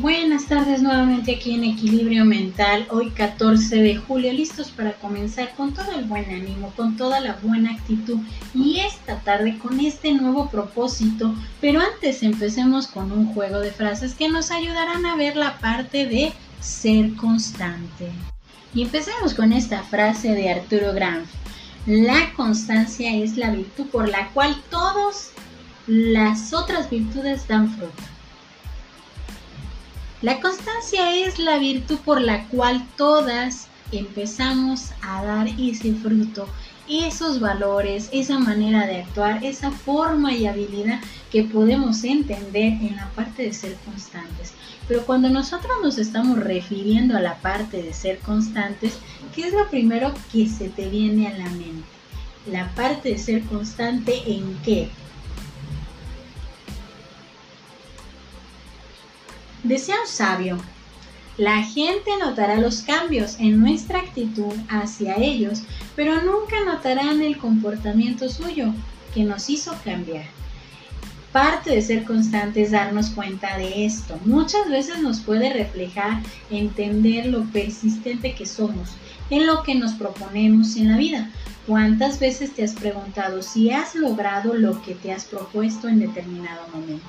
Buenas tardes nuevamente aquí en Equilibrio Mental, hoy 14 de julio, listos para comenzar con todo el buen ánimo, con toda la buena actitud y esta tarde con este nuevo propósito, pero antes empecemos con un juego de frases que nos ayudarán a ver la parte de ser constante. Y empecemos con esta frase de Arturo Granf. La constancia es la virtud por la cual todas las otras virtudes dan fruto. La constancia es la virtud por la cual todas empezamos a dar ese fruto, esos valores, esa manera de actuar, esa forma y habilidad que podemos entender en la parte de ser constantes. Pero cuando nosotros nos estamos refiriendo a la parte de ser constantes, ¿qué es lo primero que se te viene a la mente? La parte de ser constante en qué? Decía un sabio, la gente notará los cambios en nuestra actitud hacia ellos, pero nunca notarán el comportamiento suyo que nos hizo cambiar. Parte de ser constante es darnos cuenta de esto. Muchas veces nos puede reflejar entender lo persistente que somos en lo que nos proponemos en la vida. ¿Cuántas veces te has preguntado si has logrado lo que te has propuesto en determinado momento?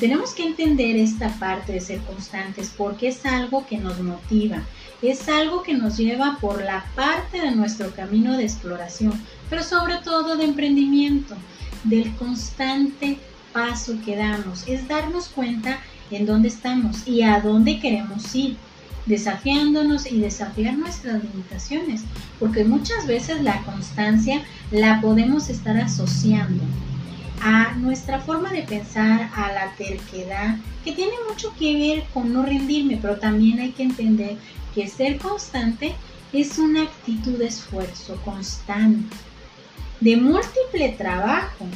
Tenemos que entender esta parte de ser constantes porque es algo que nos motiva, es algo que nos lleva por la parte de nuestro camino de exploración, pero sobre todo de emprendimiento, del constante paso que damos, es darnos cuenta en dónde estamos y a dónde queremos ir, desafiándonos y desafiar nuestras limitaciones, porque muchas veces la constancia la podemos estar asociando a nuestra forma de pensar, a la terquedad, que tiene mucho que ver con no rendirme, pero también hay que entender que ser constante es una actitud de esfuerzo constante, de múltiple trabajo,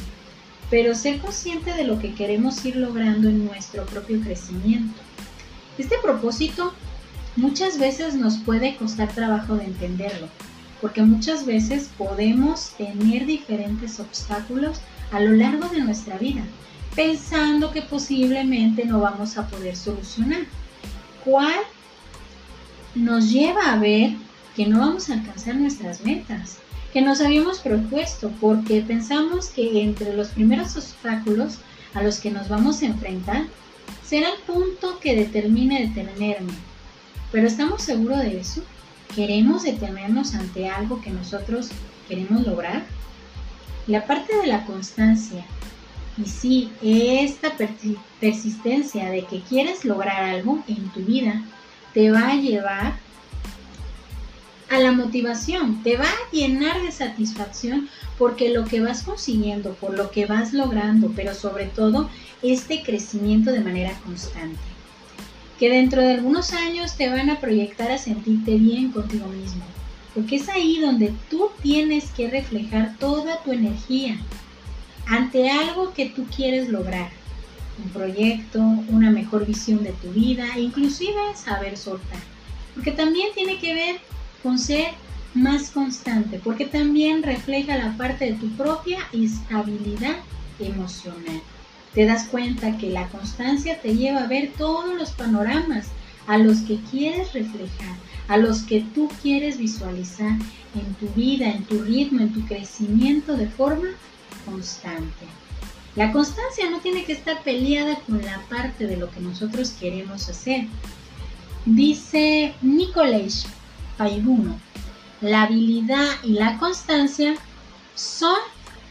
pero ser consciente de lo que queremos ir logrando en nuestro propio crecimiento. Este propósito muchas veces nos puede costar trabajo de entenderlo, porque muchas veces podemos tener diferentes obstáculos a lo largo de nuestra vida, pensando que posiblemente no vamos a poder solucionar. ¿Cuál nos lleva a ver que no vamos a alcanzar nuestras metas, que nos habíamos propuesto, porque pensamos que entre los primeros obstáculos a los que nos vamos a enfrentar será el punto que determine detenerme. Pero ¿estamos seguros de eso? ¿Queremos detenernos ante algo que nosotros queremos lograr? La parte de la constancia y sí, esta persistencia de que quieres lograr algo en tu vida te va a llevar a la motivación, te va a llenar de satisfacción porque lo que vas consiguiendo, por lo que vas logrando, pero sobre todo este crecimiento de manera constante. Que dentro de algunos años te van a proyectar a sentirte bien contigo mismo, porque es ahí donde tú tienes que reflejar toda tu energía ante algo que tú quieres lograr. Un proyecto, una mejor visión de tu vida, inclusive saber soltar. Porque también tiene que ver con ser más constante, porque también refleja la parte de tu propia estabilidad emocional. Te das cuenta que la constancia te lleva a ver todos los panoramas a los que quieres reflejar, a los que tú quieres visualizar en tu vida, en tu ritmo, en tu crecimiento de forma constante. La constancia no tiene que estar peleada con la parte de lo que nosotros queremos hacer. Dice Nicolás Paibuno, la habilidad y la constancia son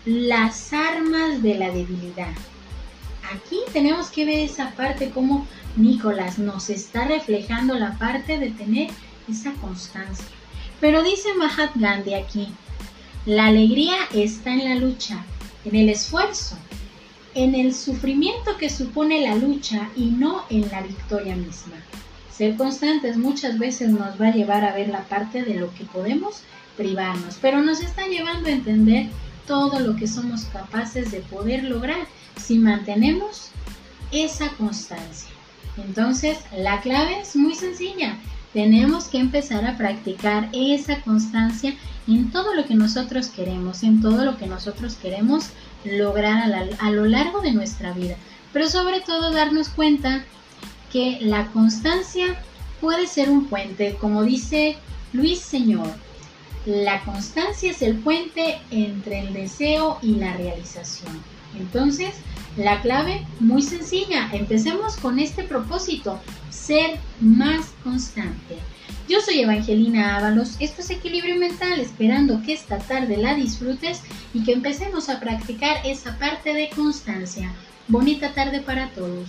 las armas de la debilidad. Aquí tenemos que ver esa parte como Nicolás nos está reflejando la parte de tener esa constancia. Pero dice Mahat Gandhi aquí, la alegría está en la lucha, en el esfuerzo, en el sufrimiento que supone la lucha y no en la victoria misma. Ser constantes muchas veces nos va a llevar a ver la parte de lo que podemos privarnos, pero nos está llevando a entender todo lo que somos capaces de poder lograr si mantenemos esa constancia. Entonces, la clave es muy sencilla. Tenemos que empezar a practicar esa constancia en todo lo que nosotros queremos, en todo lo que nosotros queremos lograr a, lo largo de nuestra vida. Pero sobre todo darnos cuenta que la constancia puede ser un puente, como dice Luis Señor. La constancia es el puente entre el deseo y la realización. Entonces, la clave, muy sencilla, empecemos con este propósito, ser más constante. Yo soy Evangelina Ábalos, esto es Equilibrio Mental, esperando que esta tarde la disfrutes y que empecemos a practicar esa parte de constancia. Bonita tarde para todos.